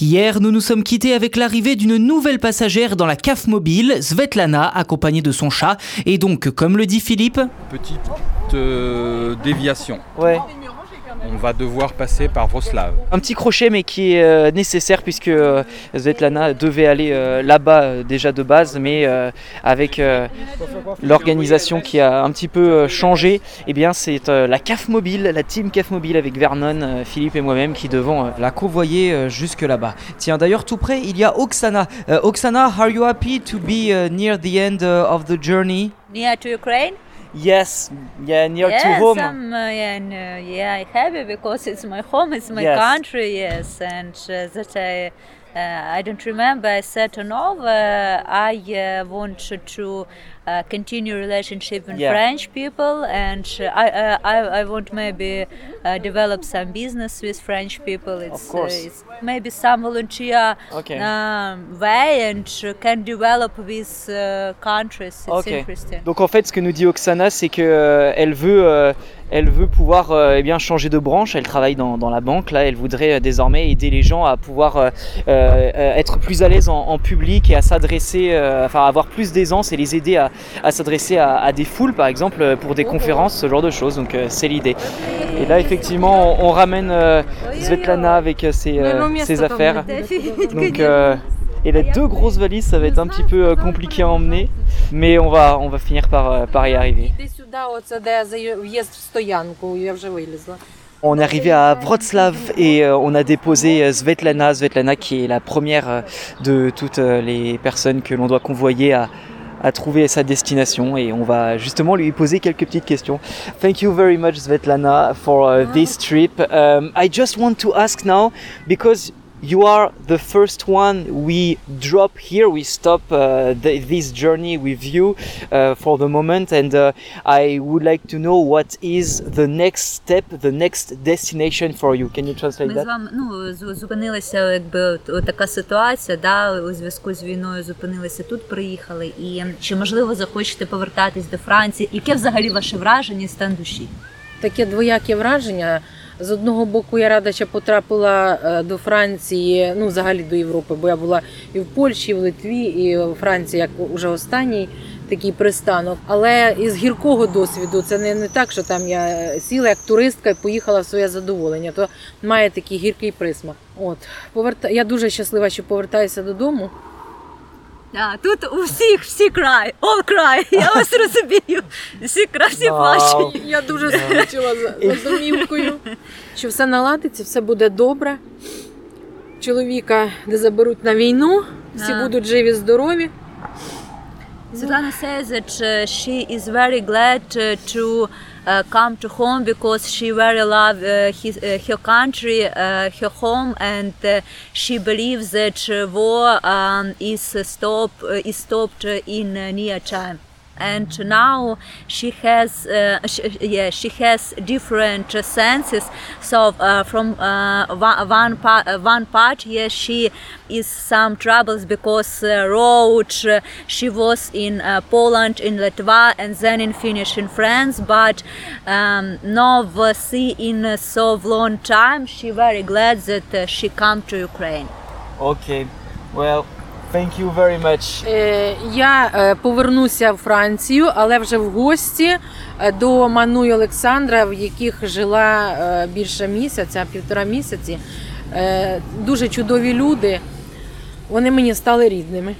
Hier, nous nous sommes quittés avec l'arrivée d'une nouvelle passagère dans la CAF mobile, Svetlana, accompagnée de son chat. Et donc, comme le dit Philippe, Petite euh, déviation. ouais, On va devoir passer par Vroslav. un petit crochet mais qui est euh, nécessaire puisque euh, Svetlana devait aller euh, là-bas euh, déjà de base, mais euh, avec euh, l'organisation qui a un petit peu euh, changé, eh bien c'est euh, la CAF mobile, la team CAF mobile avec Vernon, euh, Philippe et moi-même qui devons euh, la convoyer euh, jusque là-bas. Tiens, d'ailleurs tout près, il y a Oksana. Euh, Oksana, are you happy to be uh, near the end uh, of the journey? near to Ukraine? Yes, yeah, near yes, to home. I'm uh, yeah, and, uh, yeah, happy because it's my home, it's my Yes. country, yes, and uh, that I. Uh, I don't remember. I said to no. Uh, I uh, want to uh, continue relationship with Yeah. French people, and I, uh, I I want maybe uh, develop some business with French people. It's, course. Uh, it's maybe some volunteer Okay. um, way and can develop with uh, countries. It's Ok. interesting. Donc en fait, ce que nous dit Oksana, c'est que euh, elle veut, euh, elle veut pouvoir euh, eh bien changer de branche. Elle travaille dans, dans la banque là. Elle voudrait euh, désormais aider les gens à pouvoir euh, euh, être plus à l'aise en, en public et à s'adresser, enfin avoir plus d'aisance et les aider à, à s'adresser à, des foules, par exemple, euh, pour des conférences, ce genre de choses. Donc euh, c'est l'idée. Et là, effectivement, on, ramène euh, Svetlana avec ses, affaires. Donc, et les deux grosses valises, ça va être un petit peu compliqué à emmener, mais on va, on va finir par, par y arriver. On est arrivé à Wroclaw et on a déposé Svetlana, Svetlana qui est la première de toutes les personnes que l'on doit convoyer à, à trouver sa destination et on va justement lui poser quelques petites questions. Thank you very much Svetlana for uh, this trip. Um, I just want to ask now because you are the first one we drop here. We stop uh, th- this journey with you uh, for the moment, and uh, I would like to know what is the next step, the next destination for you. Can you translate Ми that? з вами ну з- зупинилися, якби от, от така ситуація, да, у зв'язку з війною зупинилися тут, приїхали. І чи можливо захочете повертатись до Франції? Яке взагалі ваше враження і стан душі? Таке двояке враження. З одного боку, я рада, що потрапила е, до Франції, ну взагалі до Європи, бо я була і в Польщі, і в Литві, і в Франції, як уже останній такий пристанок. Але із гіркого досвіду це не, не так, що там я сіла як туристка і поїхала в своє задоволення. То має такий гіркий присмак. От поверта... я дуже щаслива, що повертаюся додому. А, тут у всіх всі край, all край, я вас розумію. Всі край, всі плачуть. Я дуже скучила за, за домівкою. Що все наладиться, все буде добре. Чоловіка не заберуть на війну, всі А. будуть живі, здорові. Svetlana says that uh, she is very glad uh, to come to home because she very love uh, his, uh, her country, uh, her home, and uh, she believes that uh, war um, is uh, stop uh, is stopped uh, in uh, near time. And now she has, uh, sh- yeah, she has different senses. So uh, from uh, one one part, uh, one part, yes, she is some troubles because road. She was in Poland, in Latvia, and then in Finnish in France. But um, now uh, see in so long time, she very glad that she come to Ukraine. Okay, well, thank you very much. Е, я е, повернуся в Францію, але вже в гості е, до Ману і Олександра, в яких жила більше місяця, півтора місяці. Дуже чудові люди. Вони мені стали рідними.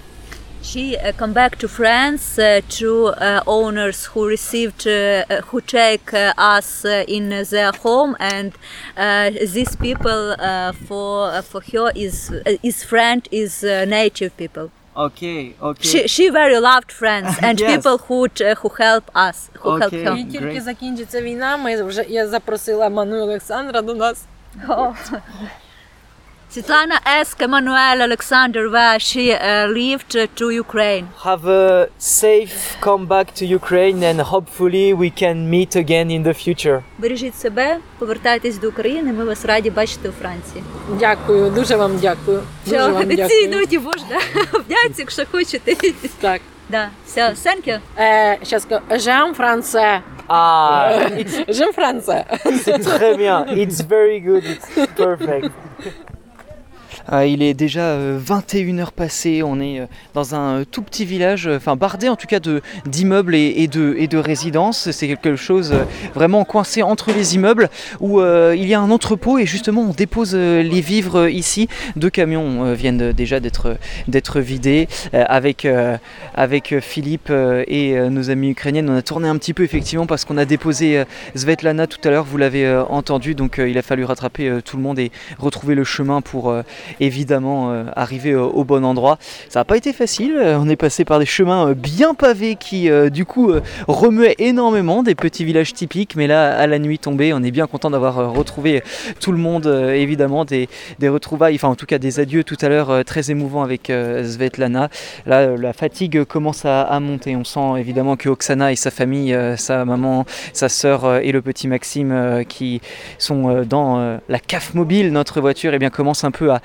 She uh, come back to France uh, to uh, owners who received, uh, uh, who take uh, us uh, in their home, and uh, these people uh, for uh, for her is uh, is friend is uh, native people. Okay, okay. She she very loved friends and Yes. people who uh, who help us, who help Okay. her. І тільки Great. закінчиться війна, ми вже я запросила Ману і Олександра до нас. Oh. Svetlana asked Emmanuel Alexander where she uh, lived uh, to Ukraine. Have a safe comeback to Ukraine and hopefully we can meet again in the future. Бережіть себе, повертайтесь до України. Ми вас раді бачити у Франції. Дякую, дуже вам дякую. Дуже Все, вам ці дякую. ноті можна вдяться, якщо хочете. Так. Да, все, thank you. Е, щас скажу. Жем Франце. Ah, it's, Жем Франце. c'est très bien. It's very good. It's perfect. Euh, il est déjà 21h passées, on est euh, dans un euh, tout petit village, euh, enfin bardé en tout cas d'immeubles et, de, et de résidences. C'est quelque chose euh, vraiment coincé entre les immeubles où euh, il y a un entrepôt et justement on dépose euh, les vivres euh, ici. Deux camions euh, viennent euh, déjà d'être vidés. Euh, avec, euh, avec euh, Philippe euh, et euh, nos amis ukrainiennes, on a tourné un petit peu effectivement parce qu'on a déposé euh, Svetlana tout à l'heure, vous l'avez euh, entendu, donc euh, il a fallu rattraper euh, tout le monde et retrouver le chemin pour euh, évidemment euh, arriver euh, au bon endroit. Ça n'a pas été facile, euh, on est passé par des chemins euh, bien pavés qui du coup remuaient énormément, des petits villages typiques, mais là à la nuit tombée, on est bien content d'avoir retrouvé tout le monde, évidemment, des, retrouvailles, enfin en tout cas des adieux tout à l'heure très émouvants avec Svetlana. Là, la fatigue commence à, monter. On sent évidemment que Oksana et sa famille, sa maman, sa sœur et le petit Maxime qui sont dans la CAF mobile, notre voiture, et bien commencent un peu à,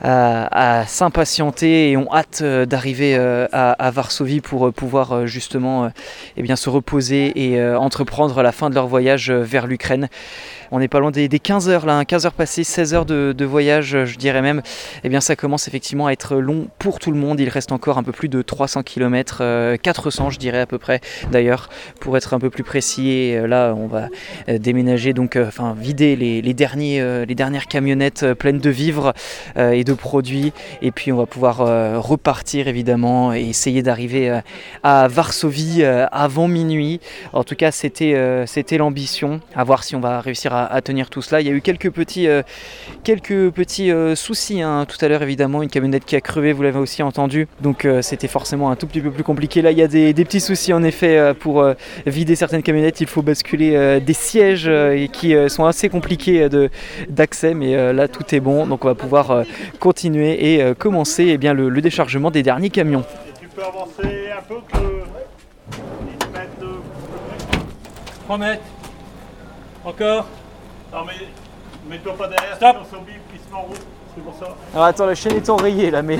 à, à s'impatienter et ont hâte euh, d'arriver euh, à, Varsovie pour euh, pouvoir justement eh bien, se reposer et entreprendre la fin de leur voyage vers l'Ukraine. On n'est pas loin des, des 15 heures là, hein, 15 heures passées, 16 heures de, voyage, euh, je dirais même. Eh bien, ça commence effectivement à être long pour tout le monde. Il reste encore un peu plus de 300 km, 400 je dirais à peu près d'ailleurs, pour être un peu plus précis. Et euh, là, on va euh, déménager, donc, enfin, vider les, les dernières camionnettes pleines de vivres et de produits. Et puis, on va pouvoir repartir évidemment et essayer d'arriver à Varsovie avant minuit. En tout cas, c'était c'était l'ambition. À voir si on va réussir à, à tenir tout cela. Il y a eu quelques petits, euh, quelques petits euh, soucis hein, tout à l'heure, évidemment. Une camionnette qui a crevé, vous l'avez aussi entendu. Donc, euh, c'était forcément un tout petit peu plus compliqué. Là, il y a des, des petits soucis en effet euh, pour euh, vider certaines camionnettes. Il faut basculer euh, des sièges euh, qui euh, sont assez compliqués euh, d'accès. Mais euh, là, tout est bon. Donc, on va pouvoir euh, continuer et euh, commencer eh bien, le, le déchargement des derniers camions. Tu peux avancer un peu que 10 mètres de... 3 mètres. Encore. Non mais mets-toi pas derrière, Stop. sinon son bip il se met en route. C'est pour ça. Alors attends, la chaîne est enrayée là, mais.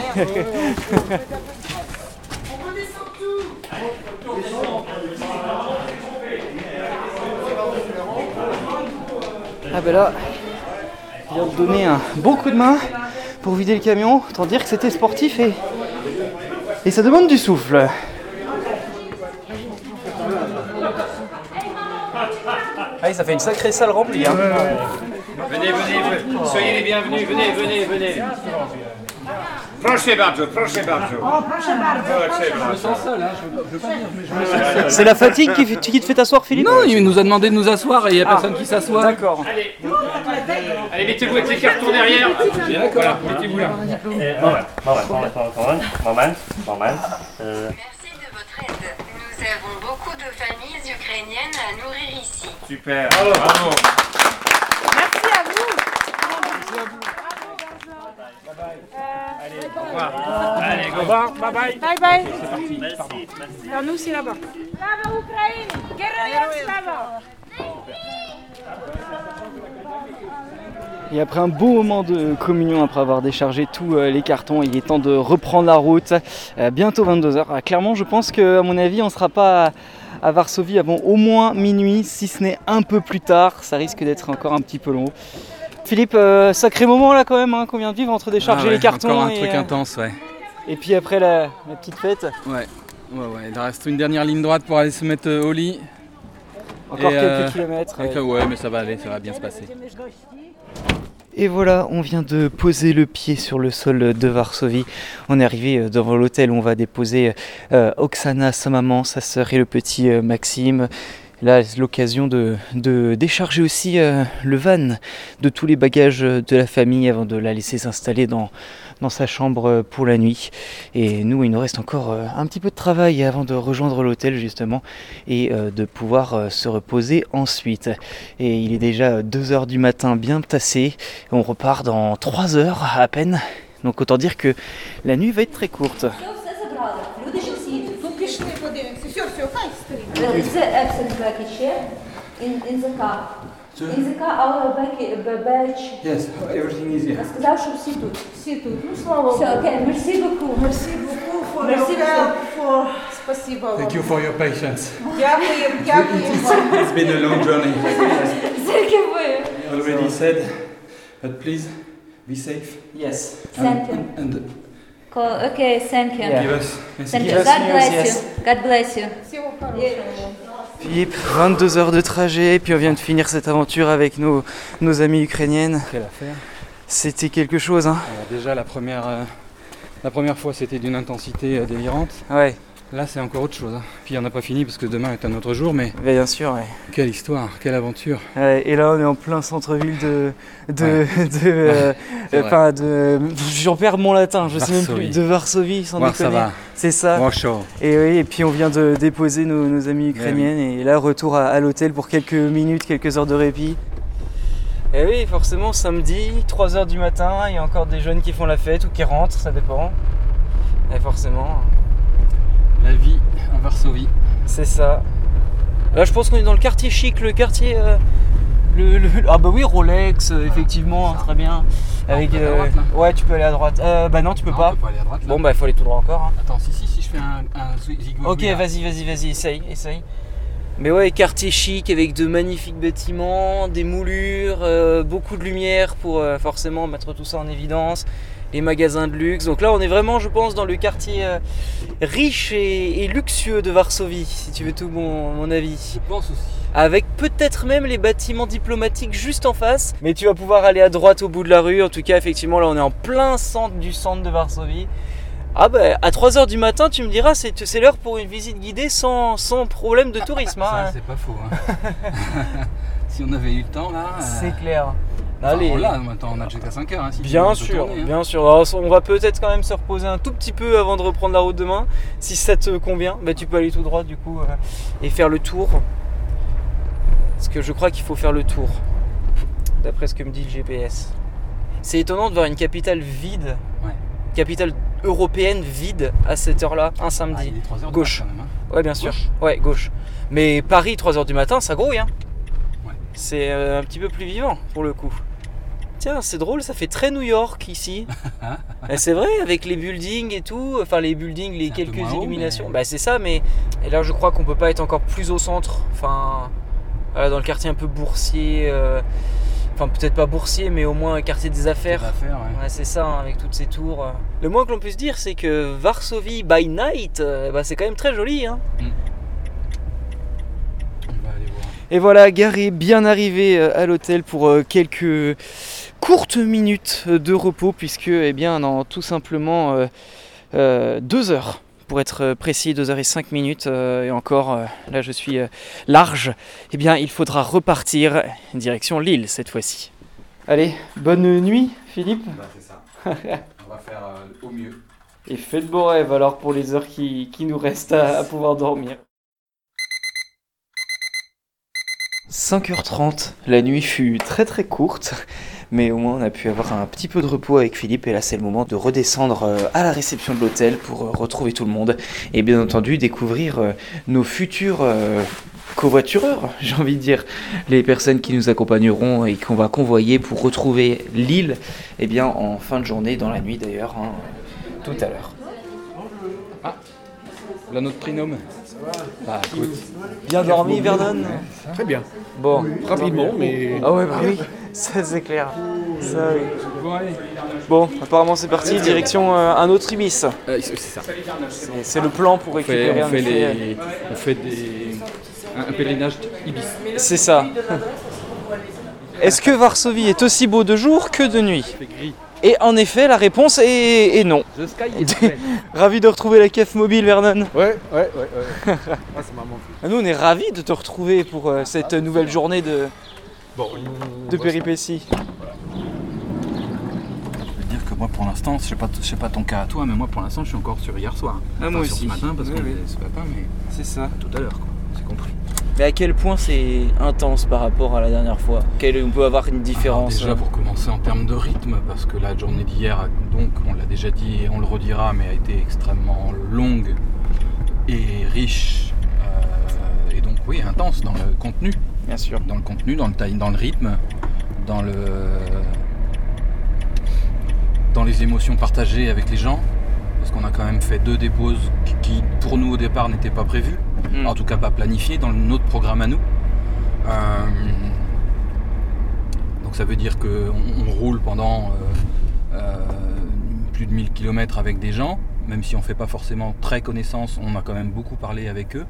Ah ben là, je viens de donner un bon coup de main pour vider le camion. Autant dire que c'était sportif et, et ça demande du souffle. Ah, ça fait une sacrée salle remplie. Hein. Venez, venez, venez. soyez les bienvenus, venez, venez, venez. Proszę bardzo, proszę bardzo. Proszę bardzo. C'est la fatigue qui, fait- qui te fait t'asseoir, Philippe Non, il nous a demandé de nous asseoir et il n'y a personne qui s'assoit. D'accord. Allez, mettez-vous avec les cartons derrière. Voilà, mettez-vous là. Moment, moment, moment, moment, moment, moment. Euh, Merci de votre aide. Nous avons beaucoup de familles ukrainiennes à Super. Bravo. Merci à vous. Merci à vous. Bye bye. Euh, Allez, bye au revoir. Bye. Allez, go. Au revoir. Bye bye. Bye bye. Okay, c'est parti. Merci, merci. Ukraine. Et après un beau moment de communion, après avoir déchargé tous euh, les cartons, il est temps de reprendre la route. Euh, bientôt 22h. Ah, clairement, je pense qu'à mon avis, on ne sera pas à, à Varsovie avant au moins minuit, si ce n'est un peu plus tard. Ça risque d'être encore un petit peu long. Philippe, euh, sacré moment là quand même hein, qu'on vient de vivre entre décharger Ah ouais, les cartons Encore un et, truc euh, intense, ouais. et puis après la, la petite fête. Ouais, ouais, ouais. Il reste une dernière ligne droite pour aller se mettre euh, au lit. Encore Et, quelques euh, kilomètres. Ouais, mais ça va aller, ça va bien se passer. Et voilà, on vient de poser le pied sur le sol de Varsovie. On est arrivé euh, devant l'hôtel où on va déposer euh, Oksana, sa maman, sa sœur et le petit euh, Maxime. Là, c'est l'occasion de, décharger aussi euh, le van de tous les bagages euh, de la famille avant de la laisser s'installer dans, dans sa chambre pour la nuit. Et nous, il nous reste encore un petit peu de travail avant de rejoindre l'hôtel justement et de pouvoir se reposer ensuite. Et il est déjà 2h du matin bien tassé. On repart dans 3 heures à peine. Donc autant dire que la nuit va être très courte. In the car our baggage, badge. Yes, everything is here. Сказав, що всі тут. Всі тут. Ну слава Все, Богу. окей, merci beaucoup. Мерсі beaucoup for Merci your help, for... Спасибо вам. Thank you for your patience. Дякуємо, дякуємо. It's been a long journey. Скільки ви? Already said, but please Be safe. Yes. Thank you. And Co- Okay, thank you. Yeah. give us. Thank Give you. us God news, bless yes. you. God bless you. Philippe, 22 heures de trajet, puis on vient de finir cette aventure avec nos, nos amis ukrainiennes. Quelle affaire. C'était quelque chose, hein Alors déjà la première, euh, la première fois c'était d'une intensité euh, délirante. Ouais, Là c'est encore autre chose. hein. Puis on n'a pas fini parce que demain est un autre jour, mais bien sûr, ouais. quelle histoire, quelle aventure. Ouais, et là, on est en plein centre-ville de. de. Ouais. de. euh. Enfin, de. J'en perds mon latin, je sais même plus. Varsovie. De Varsovie, sans déconner. va. C'est ça. Bonjour. Et oui, et puis on vient de déposer nos, nos amis ukrainiennes et là retour à, à l'hôtel pour quelques minutes, quelques heures de répit. Et oui, forcément samedi, 3h du matin, il y a encore des jeunes qui font la fête ou qui rentrent, ça dépend. Et forcément, La vie à Varsovie. c'est ça. Là je pense qu'on est dans le quartier chic, le quartier... euh, le, le- ah bah oui, Rolex, euh, effectivement, très bien. Avec, on peut aller à euh, droite, là ouais, tu peux aller à droite. Euh, bah non, tu peux Non, pas. on peut pas aller à droite. là. Bon bah il faut aller tout droit encore. hein. Attends, si, si, si je fais un, un zigzag. Ok, vas-y, vas-y, vas-y, essaye, essaye. Mais ouais, quartier chic avec de magnifiques bâtiments, des moulures, euh, beaucoup de lumière pour euh, forcément mettre tout ça en évidence, les magasins de luxe. Donc là, on est vraiment, je pense, dans le quartier euh, riche et, et luxueux de Varsovie, si tu veux tout mon, mon avis. Je pense aussi. Avec peut-être même les bâtiments diplomatiques juste en face. Mais tu vas pouvoir aller à droite au bout de la rue. En tout cas, effectivement, là, on est en plein centre du centre de Varsovie. Ah bah, à 3h du matin, tu me diras, c'est c'est l'heure pour une visite guidée sans, sans problème de tourisme. hein. Ça, c'est pas faux. hein. si on avait eu le temps là. euh, C'est clair. Enfin, Allez. on l'a, maintenant on a jusqu'à 5 heures. hein, si veux, Bien sûr, tourner, hein. bien sûr. Alors, on va peut-être quand même se reposer un tout petit peu avant de reprendre la route demain. Si ça te convient, bah, tu peux aller tout droit du coup euh, et faire le tour. Parce que je crois qu'il faut faire le tour, d'après ce que me dit le GPS. C'est étonnant de voir une capitale vide, Ouais. capitale européenne vide à cette heure-là, un Ah, samedi. il est 3 heures Gauche. hein. Ouais, bien sûr. Gauche Ouais, gauche. Mais Paris, 3h du matin, ça grouille. Hein. Ouais. C'est euh, un petit peu plus vivant pour le coup. Tiens, c'est drôle, ça fait très New York ici. Et c'est vrai, avec les buildings et tout, enfin les buildings, les quelques haut, illuminations. mais- Bah c'est ça, mais et là je crois qu'on peut pas être encore plus au centre. Enfin, voilà, dans le quartier un peu boursier. euh, Enfin, peut-être pas boursier, mais au moins un quartier des affaires. Affaires, ouais. Ouais, c'est ça, hein, avec toutes ces tours. euh. Le moins que l'on puisse dire, c'est que Varsovie by night, euh, bah, c'est quand même très joli. Hein. Voir. Et voilà, garé, bien arrivé euh, à l'hôtel pour euh, quelques courtes minutes de repos, puisque, eh bien, dans tout simplement euh, euh, deux heures, pour être précis, deux heures et cinq minutes, euh, et encore, là je suis large, eh bien, il faudra repartir direction Lille cette fois-ci. Allez, bonne nuit, Philippe, Bah, c'est ça. on va faire au mieux. et faites beaux rêves alors pour les heures qui, qui nous restent à, à pouvoir dormir. 5h30, la nuit fut très très courte, mais au moins on a pu avoir un petit peu de repos avec Philippe et là c'est le moment de redescendre euh, à la réception de l'hôtel pour euh, retrouver tout le monde et bien entendu découvrir euh, nos futurs covoitureurs, j'ai envie de dire, les personnes qui nous accompagneront et qu'on va convoyer pour retrouver l'île eh bien en fin de journée, dans la nuit d'ailleurs, hein, tout à l'heure. Là, notre prénom. Bah, écoute. Bien dormi Vernon Très bien. Bon, Rapidement, mais. Ah ouais, bah oui, ça c'est clair. Ça oui. Bon, apparemment c'est parti, direction euh, un autre Ibis. Euh, c'est ça. C'est- C'est le plan pour On fait, récupérer on fait, effet. les, on fait des, un, un pèlerinage Ibis. C'est ça. Est-ce que Varsovie est aussi beau de jour que de nuit? C'est gris. Et en effet, la réponse est, est non. The sky is. Ravi de retrouver la CAF mobile, Vernon. Ouais, ouais, ouais. ouais. ah, ça manqué. Nous, on est ravis de te retrouver pour euh, cette nouvelle journée de, Bon, de péripéties. Je veux dire que moi pour l'instant, je sais pas, je sais pas ton cas à toi, mais moi pour l'instant je suis encore sur hier soir. Ah, moi aussi. ce matin parce Oui, que oui. ce matin, mais C'est ça. tout à l'heure. Mais à quel point c'est intense par rapport à la dernière fois Quelle, On peut avoir une Alors, différence déjà euh, pour commencer en termes de rythme, parce que la journée d'hier, donc on l'a déjà dit et on le redira, mais a été extrêmement longue et riche. euh, et donc oui, intense dans le contenu. Bien sûr. Dans le contenu, dans le, time- dans le rythme, dans le. dans les émotions partagées avec les gens. Parce qu'on a quand même fait deux déposes qui, pour nous au départ n'étaient pas prévues. Mm. En tout cas pas planifiées dans notre programme à nous. Euh, donc ça veut dire qu'on on roule pendant euh, plus de 1000 km avec des gens, même si on ne fait pas forcément très connaissance, on a quand même beaucoup parlé avec eux.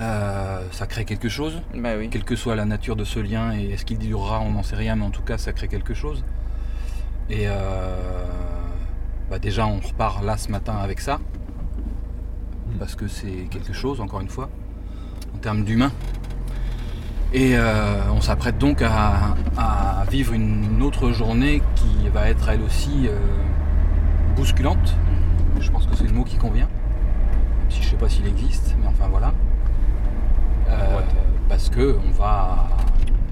Euh, ça crée quelque chose, Bah oui. quelle que soit la nature de ce lien et est-ce qu'il durera, on n'en sait rien, mais en tout cas ça crée quelque chose. Et euh, bah déjà on repart là ce matin avec ça, parce que c'est quelque chose, encore une fois, en termes d'humain. Et euh, on s'apprête donc à, à vivre une autre journée qui va être elle aussi euh, bousculante. Je pense que c'est le mot qui convient, même si je sais pas s'il existe, mais enfin voilà. Euh, parce que on va.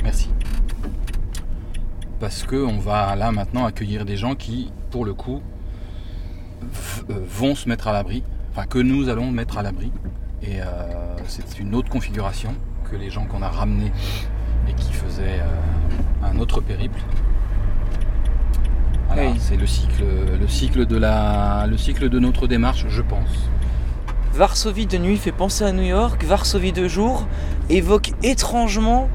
Merci. Parce que on va là maintenant accueillir des gens qui, pour le coup, vont se mettre à l'abri, enfin que nous allons mettre à l'abri. Et euh, c'est une autre configuration que les gens qu'on a ramenés et qui faisaient euh, un autre périple. Voilà, Oui. C'est le cycle, le cycle de la, le cycle de notre démarche, je pense. Varsovie de nuit fait penser à New York, Varsovie de jour évoque étrangement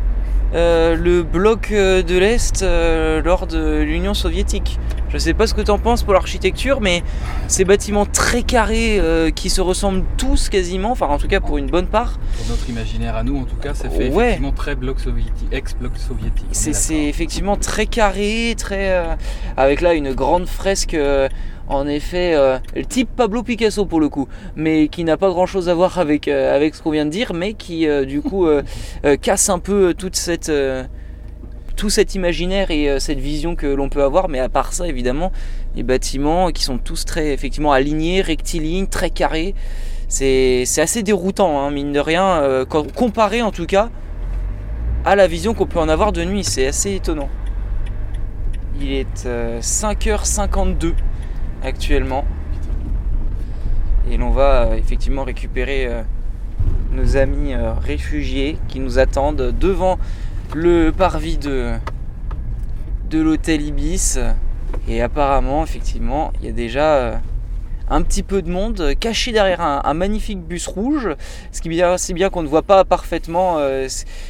euh, le bloc de l'Est euh, lors de l'Union soviétique. Je sais pas ce que tu en penses pour l'architecture, mais ces bâtiments très carrés euh, qui se ressemblent tous quasiment, enfin en tout cas pour une bonne part, Pour notre imaginaire à nous, en tout cas, ça fait Ouais. effectivement très bloc soviétique, ex-bloc soviétique. c'est effectivement très carré, très euh, avec là une grande fresque. euh, en effet, le type Pablo Picasso pour le coup, mais qui n'a pas grand chose à voir avec, avec ce qu'on vient de dire, mais qui du coup casse un peu toute cette, tout cet imaginaire et euh, cette vision que l'on peut avoir. Mais à part ça, évidemment, les bâtiments qui sont tous très effectivement alignés, rectilignes, très carrés, c'est assez déroutant, hein, mine de rien, euh, comparé en tout cas à la vision qu'on peut en avoir de nuit. C'est assez étonnant. Il est euh, 5h52 actuellement. Et l'on va euh, effectivement récupérer euh, nos amis euh, réfugiés qui nous attendent devant le parvis de, de l'hôtel Ibis. Et apparemment, effectivement, il y a déjà euh, un petit peu de monde caché derrière un, un magnifique bus rouge. Ce qui est bien, c'est bien qu'on ne voit pas parfaitement euh,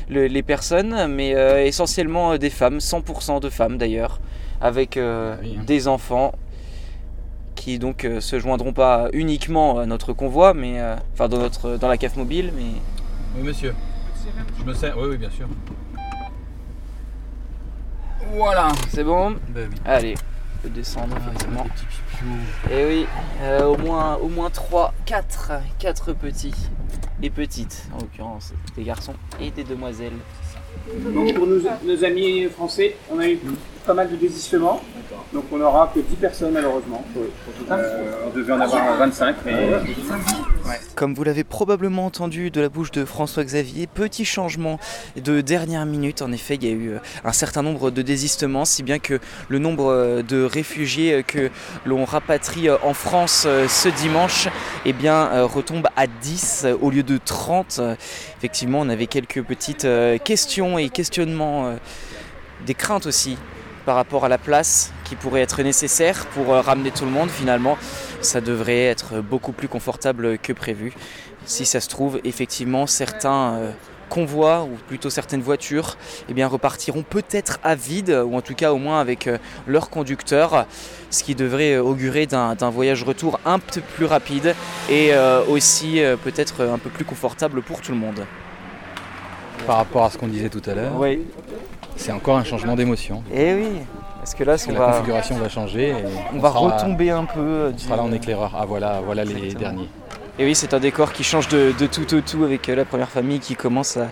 le- les personnes, mais euh, essentiellement des femmes, 100% de femmes d'ailleurs, avec euh, oui, hein. des enfants qui donc euh, se joindront pas uniquement à notre convoi, mais euh, enfin dans notre dans la CAF mobile, mais Oui, monsieur. Je me sers. Oui, oui, bien sûr. Voilà. c'est bon. Ben oui. Allez, on peut descendre Ah, effectivement. Et oui, euh, au moins au moins 3, 4, 4 petits et petites, en l'occurrence des garçons et des demoiselles. Donc pour nos, nos amis français, on a eu pas mal de désistements. Donc on n'aura que 10 personnes malheureusement. Euh, on devait en avoir 25, mais Comme vous l'avez probablement entendu de la bouche de François Xavier, petit changement de dernière minute. En effet, il y a eu euh, un certain nombre de désistements, si bien que le nombre euh, de réfugiés que l'on rapatrie en France ce dimanche eh bien, retombe à 10 euh, au lieu de 30. Euh, Effectivement, on avait quelques petites questions et questionnements, des craintes aussi par rapport à la place qui pourrait être nécessaire pour euh, ramener tout le monde finalement ça devrait être beaucoup plus confortable que prévu. Si ça se trouve, effectivement, certains euh, convois, ou plutôt certaines voitures, eh bien, repartiront peut-être à vide, ou en tout cas au moins avec euh, leur conducteur, ce qui devrait augurer d'un d'un voyage retour un peu plus rapide et euh, aussi euh, peut-être un peu plus confortable pour tout le monde. Par rapport à ce qu'on disait tout à l'heure, Oui, c'est encore un changement d'émotion. et oui, parce que là, Parce que on la va, configuration va changer. Et on va retomber un peu. euh, On sera là en éclaireur. Ah voilà, voilà les derniers. Et oui, c'est un décor qui change de, tout au tout avec euh, la première famille qui commence à,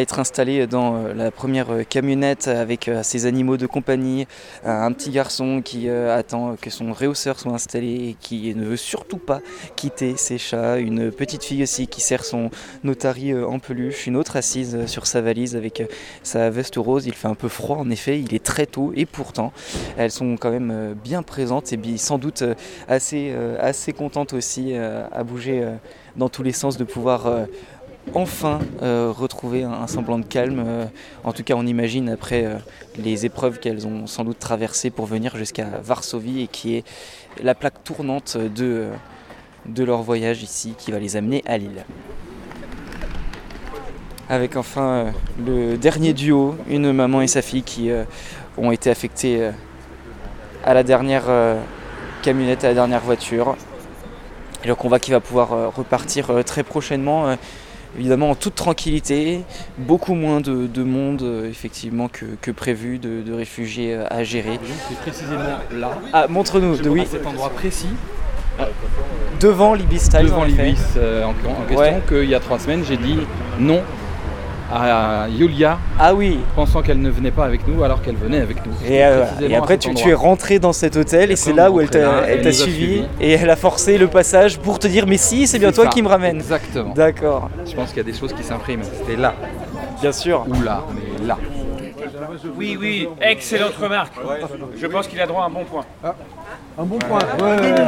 être installée dans euh, la première euh, camionnette avec ses animaux de compagnie, un, petit garçon qui attend que son réhausseur soit installé et qui ne veut surtout pas quitter ses chats, une petite fille aussi qui sert son otari euh, en peluche, une autre assise sur sa valise avec sa veste rose. Il fait un peu froid en effet, il est très tôt et pourtant elles sont quand même bien présentes et sans doute assez, assez contente aussi à bouger euh, dans tous les sens de pouvoir euh, enfin euh, retrouver un, semblant de calme. en tout cas, on imagine après les épreuves qu'elles ont sans doute traversées pour venir jusqu'à Varsovie et qui est la plaque tournante de, de leur voyage ici qui va les amener à Lille. Avec enfin le dernier duo, une maman et sa fille qui ont été affectés euh, à la dernière camionnette et la dernière voiture. Et le convoi qui va pouvoir euh, repartir euh, très prochainement, euh, évidemment en toute tranquillité, beaucoup moins de, de monde effectivement que, que prévu, de, de réfugiés à gérer. C'est précisément là. Ah, montre-nous, de, oui, À cet endroit précis, devant l'Ibis Times. devant l'Ibis euh, en, en question, Ouais. qu'il y a trois semaines, j'ai dit non à Yulia, Ah oui, pensant qu'elle ne venait pas avec nous alors qu'elle venait avec nous. Et, euh, et après, tu, es rentré dans cet hôtel et c'est là où elle t'a suivi et elle a forcé le passage pour te dire mais si, c'est bien toi ça. qui me ramène. Exactement. D'accord, Je pense qu'il y a des choses qui s'impriment. C'était là, bien sûr. ou là, mais là. Oui, oui, excellente remarque. Je pense qu'il a droit à un bon point. Un bon point. Ouais, ouais, ouais.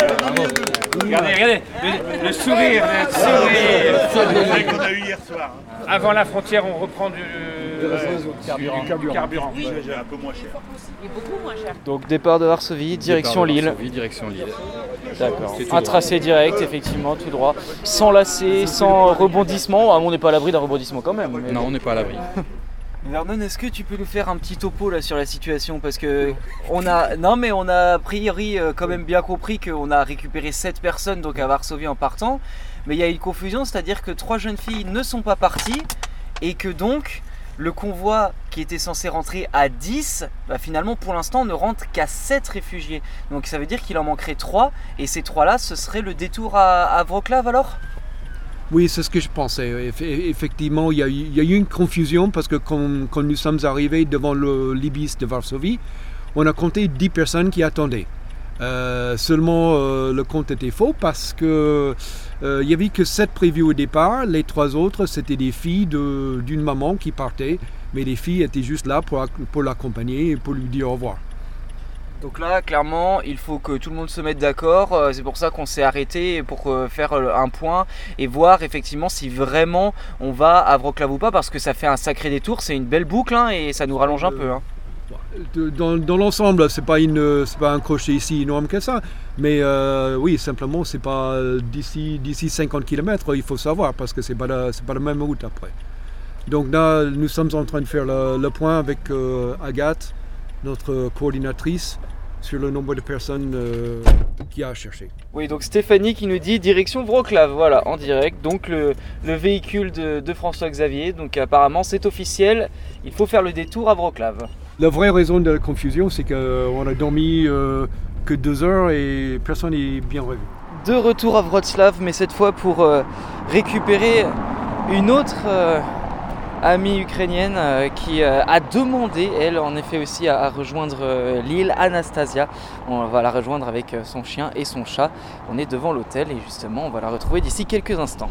Regardez, regardez, le, le sourire, le sourire. qu'on a eu hier soir. Avant la frontière, on reprend du, du- du carburant. J'ai un peu moins cher. Donc départ de Varsovie, direction Départ de Lille. Varsovie, direction Lille. D'accord. Un tracé direct, effectivement, tout droit, sans lacet, sans rebondissement. Ah, on n'est pas à l'abri d'un rebondissement quand même. mais Non, on n'est pas à l'abri. Vernon, est-ce que tu peux nous faire un petit topo là sur la situation? Parce que on a non mais on a a priori euh, quand même bien compris qu'on a récupéré 7 personnes donc à Varsovie en partant, mais il y a une confusion, c'est-à-dire que trois jeunes filles ne sont pas parties et que donc le convoi qui était censé rentrer à 10, bah, finalement pour l'instant ne rentre qu'à 7 réfugiés. Donc ça veut dire qu'il en manquerait 3 et ces trois là ce serait le détour à, à alors? Oui, c'est ce que je pensais. Eff- Effectivement, il y, a, eu- une confusion parce que quand, nous sommes arrivés devant le l'Ibis de Varsovie, on a compté 10 personnes qui attendaient. Euh, seulement, euh, le compte était faux parce que euh, il y avait que 7 prévus au départ. Les trois autres, c'était des filles d'une maman qui partait, mais les filles étaient juste là pour, pour l'accompagner et pour lui dire au revoir. Donc là, clairement, il faut que tout le monde se mette d'accord. Euh, C'est pour ça qu'on s'est arrêté pour euh, faire euh, un point et voir effectivement si vraiment on va à Wrocław ou pas, parce que ça fait un sacré détour. C'est une belle boucle hein, et ça nous rallonge un peu. hein. Dans, dans l'ensemble, c'est pas une, pas un crochet si énorme que ça, mais euh, oui, simplement, c'est pas d'ici, d'ici 50 km, il faut savoir, parce que c'est pas la, pas la même route après. Donc là, nous sommes en train de faire le, le point avec euh, Agathe, notre coordinatrice, sur le nombre de personnes euh, qui a cherché. Oui, donc Stéphanie qui nous dit direction Wrocław, voilà, en direct. Donc le, le véhicule de, de François Xavier. Donc apparemment c'est officiel. Il faut faire le détour à Wrocław. La vraie raison de la confusion, c'est qu'on a dormi euh, que deux heures et personne n'est bien revu. de retour à Wrocław, mais cette fois pour euh, récupérer une autre euh, amie ukrainienne euh, qui euh, a demandé, elle, en effet aussi, à, rejoindre euh, l'île Anastasia. On va la rejoindre avec son chien et son chat. On est devant l'hôtel et justement, on va la retrouver d'ici quelques instants.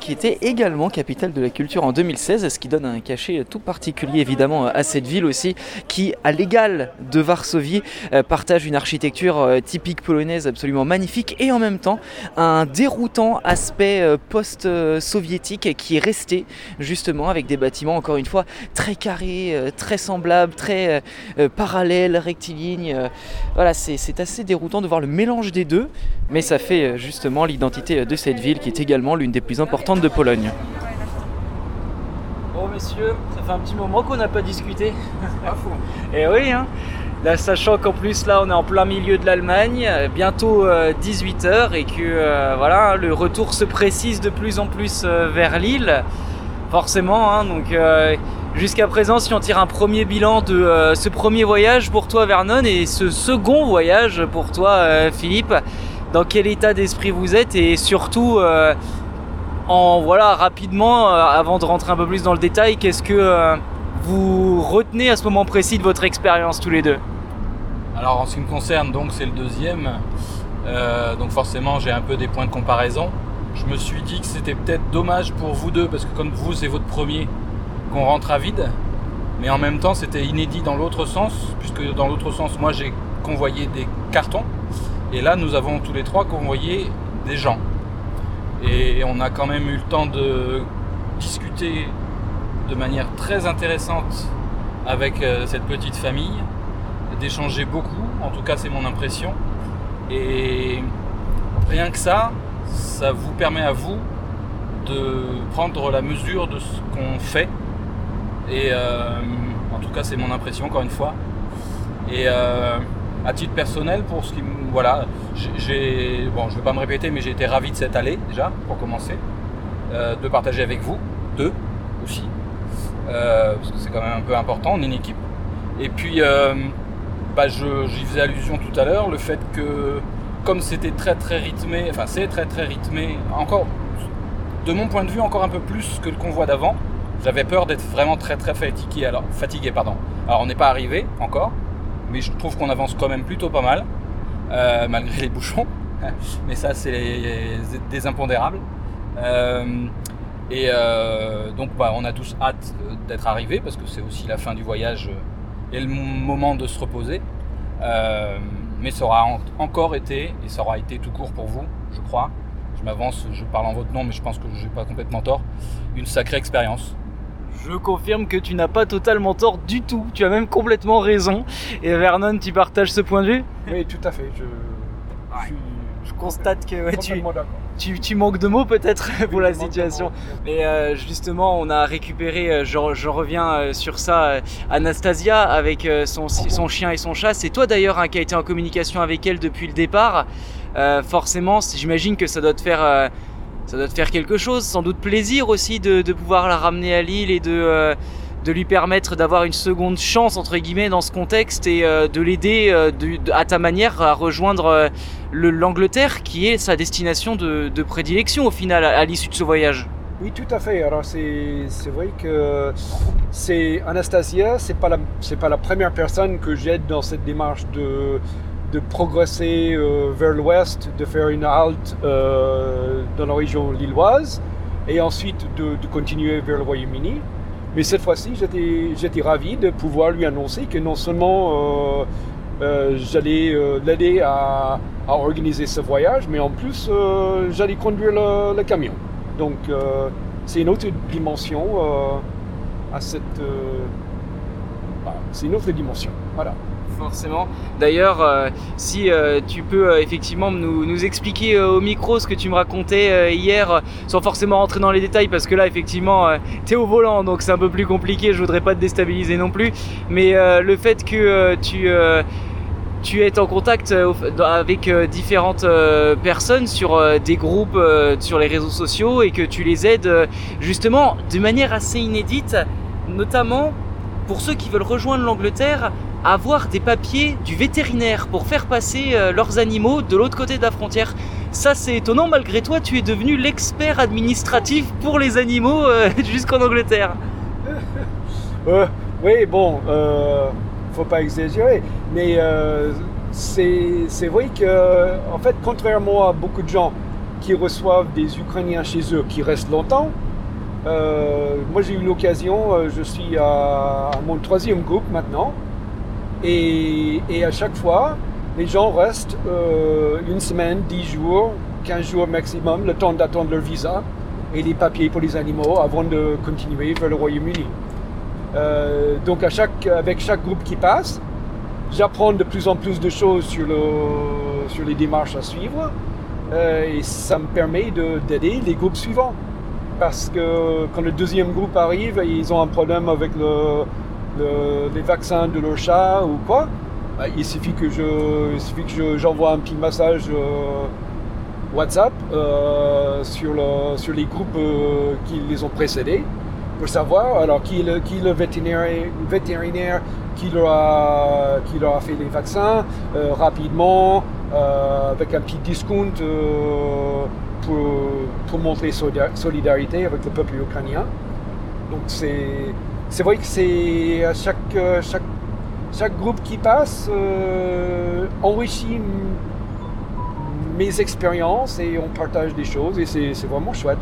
Qui était également capitale de la culture en 2016, ce qui donne un cachet tout particulier évidemment à cette ville aussi, qui à l'égal de Varsovie euh, partage une architecture euh, typique polonaise absolument magnifique et en même temps un déroutant aspect euh, post-soviétique qui est resté justement avec des bâtiments encore une fois très carrés, très semblables, très parallèles, rectilignes. voilà, c'est assez déroutant de voir le mélange des deux, mais ça fait justement l'identité de cette ville qui est également l'une des plus importantes de Pologne. Bon messieurs, ça fait un petit moment qu'on n'a pas discuté. Et oui, hein. Là, sachant qu'en plus là on est en plein milieu de l'Allemagne, euh, bientôt 18h et que euh, voilà, le retour se précise de plus en plus euh, vers Lille, forcément. hein, donc euh, jusqu'à présent, si on tire un premier bilan de euh, ce premier voyage pour toi Vernon et ce second voyage pour toi euh, Philippe, dans quel état d'esprit vous êtes et surtout euh, en voilà rapidement, euh, avant de rentrer un peu plus dans le détail, qu'est-ce que euh, vous retenez à ce moment précis de votre expérience tous les deux? Alors en ce qui me concerne, donc c'est le deuxième. Euh, donc forcément j'ai un peu des points de comparaison. Je me suis dit que c'était peut-être dommage pour vous deux, parce que comme vous c'est votre premier, qu'on rentre à vide. Mais en même temps c'était inédit dans l'autre sens, puisque dans l'autre sens moi j'ai convoyé des cartons. Et là nous avons tous les trois convoyé des gens. Et on a quand même eu le temps de discuter de manière très intéressante avec euh, cette petite famille, d'échanger beaucoup, en tout cas c'est mon impression. Et rien que ça, ça vous permet à vous de prendre la mesure de ce qu'on fait. Et euh, en tout cas c'est mon impression encore une fois. Et euh, à titre personnel, pour ce qui, voilà, j'ai- bon, je vais pas me répéter, mais j'ai été ravi de cette allée déjà, pour commencer, euh, de partager avec vous, deux aussi, euh, parce que c'est quand même un peu important, on est une équipe. Et puis, euh, bah, j'y faisais allusion tout à l'heure, le fait que comme c'était très très rythmé, enfin c'est très très rythmé, encore de mon point de vue encore un peu plus que le convoi d'avant, j'avais peur d'être vraiment très très fatigué. Alors fatigué pardon. Alors on n'est pas arrivé encore, mais je trouve qu'on avance quand même plutôt pas mal euh, malgré les bouchons. mais ça c'est des impondérables. Euh, et euh, donc bah, on a tous hâte d'être arrivés parce que c'est aussi la fin du voyage et le moment de se reposer. Mais ça aura en- encore été, et ça aura été tout court pour vous, je crois. Je m'avance, je parle en votre nom, mais je pense que je n'ai pas complètement tort. Une sacrée expérience. Je confirme que tu n'as pas totalement tort du tout. Tu as même complètement raison. Et Vernon, tu partages ce point de vue? Oui, tout à fait. Je, je suis Je constate que ouais, tu, manques de mots peut-être pour la situation. Mais euh, justement, on a récupéré, euh, je, je reviens euh, sur ça, Anastasia avec son, son chien et son chat. C'est toi d'ailleurs hein, qui a été en communication avec elle depuis le départ. Euh, forcément, j'imagine que ça doit te faire... euh, ça doit te faire quelque chose, sans doute plaisir aussi de, pouvoir la ramener à Lille et de, euh, de lui permettre d'avoir une seconde chance entre guillemets dans ce contexte et euh, de l'aider euh, à ta manière à rejoindre le- l'Angleterre qui est sa destination de, prédilection au final à, l'issue de ce voyage. Oui, tout à fait. Alors, c'est vrai que c'est Anastasia, c'est pas pas la première personne que j'aide dans cette démarche de de progresser euh, vers l'ouest, de faire une halte euh, dans la région lilloise et ensuite de, continuer vers le Royaume-Uni. Mais cette fois-ci, j'étais ravi de pouvoir lui annoncer que non seulement euh, j'allais l'aider à, à organiser ce voyage, mais en plus j'allais conduire le, camion. Donc c'est une autre dimension à cette. bah, c'est une autre dimension. Voilà. Forcément. D'ailleurs, euh, si euh, tu peux euh, effectivement nous, nous expliquer au micro ce que tu me racontais hier, sans forcément rentrer dans les détails, parce que là, effectivement, euh, t'es au volant, donc c'est un peu plus compliqué. Je voudrais pas te déstabiliser non plus, mais le fait que tu tu es en contact avec différentes personnes sur des groupes sur les réseaux sociaux et que tu les aides justement de manière assez inédite, notamment pour ceux qui veulent rejoindre l'Angleterre, avoir des papiers du vétérinaire pour faire passer euh, leurs animaux de l'autre côté de la frontière. Ça c'est étonnant, malgré toi tu es devenu l'expert administratif pour les animaux euh, jusqu'en Angleterre. Euh, oui, bon, euh, faut pas exagérer, mais c'est vrai que, en fait, contrairement à beaucoup de gens qui reçoivent des Ukrainiens chez eux qui restent longtemps, moi j'ai eu l'occasion, je suis à mon troisième groupe maintenant, et, à chaque fois, les gens restent euh, une semaine, dix jours, 15 jours maximum, le temps d'attendre leur visa et les papiers pour les animaux avant de continuer vers le Royaume-Uni. Euh, donc avec chaque groupe qui passe, j'apprends de plus en plus de choses sur, le, sur les démarches à suivre euh, et ça me permet de- d'aider les groupes suivants. Parce que quand le deuxième groupe arrive ils ont un problème avec le, le- les vaccins de leur chat ou quoi, bah, il suffit que j'envoie un petit message euh, WhatsApp euh, sur, le, sur les groupes euh, qui les ont précédés pour savoir alors qui est le, qui le vétérinaire, vétérinaire qui, leur a, qui leur fait les vaccins rapidement avec un petit discount pour, pour montrer solida- solidarité avec le peuple ukrainien. Donc c'est c'est vrai que c'est à chaque, euh, chaque, chaque groupe qui passe euh, enrichit mes expériences et on partage des choses et c'est vraiment chouette.